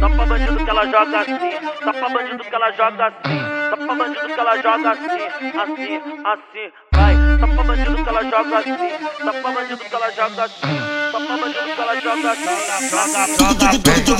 Tapa bandido que ela joga assim, tapa bandido que ela joga assim, tapa bandido que ela joga assim, assim, assim, vai, tapa bandido que ela joga assim, tapa bandido que ela joga assim.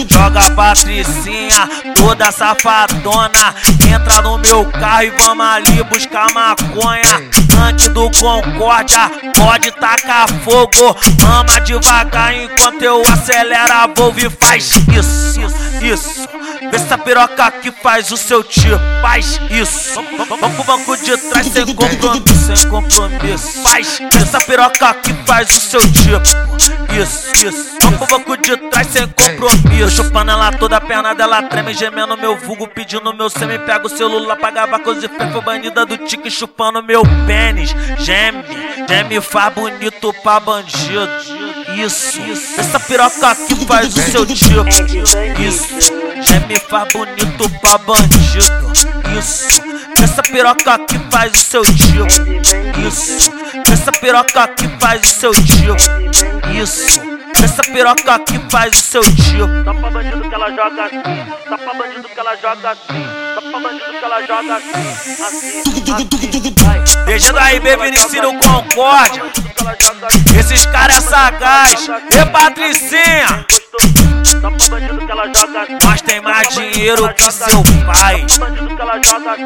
Joga Patricinha, toda safadona. Entra no meu carro e vamos ali buscar maconha. Antes do Concórdia, pode tacar fogo. Mama devagar enquanto eu acelero a Volvo e faz isso, isso, isso. Vê essa piroca que faz o seu tio, faz isso. Vamos pro banco de trás sem compromisso, sem compromisso. Faz essa piroca que faz o seu tipo, isso, isso. Vamos pro banco de trás sem compromisso. Chupando ela toda a perna dela treme, gemendo meu vulgo, pedindo meu semi. Pega o celular, paga bacos e foi banida do tique, chupando meu pênis. Geme, geme faz bonito pra bandido. Isso, essa piroca que faz o seu tipo, isso. Geme faz bonito pra bandido. Isso, essa piroca que faz o seu tipo, isso. Essa piroca que faz o seu tipo, isso. Essa piroca que faz o seu tipo. Só pra bandido que ela joga assim. Só pra bandido que ela joga assim. Só pra bandido que ela joga assim. Assim, assim, vai. Deixando aí, baby, ensino Concórdia. Bandido que ela joga assim. Esses caras é sagaz. E Patricinha, Só pra bandido que ela joga assim. mas tem mais dinheiro que seu pai. Só pra bandido que ela joga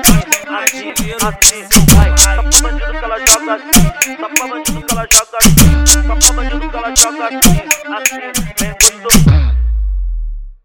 assim. Assim, assim, vai. Só pra bandido que ela joga assim. Só pra bandido que ela joga assim. Só pra bandido que ela joga assim. Assim, vem gostoso.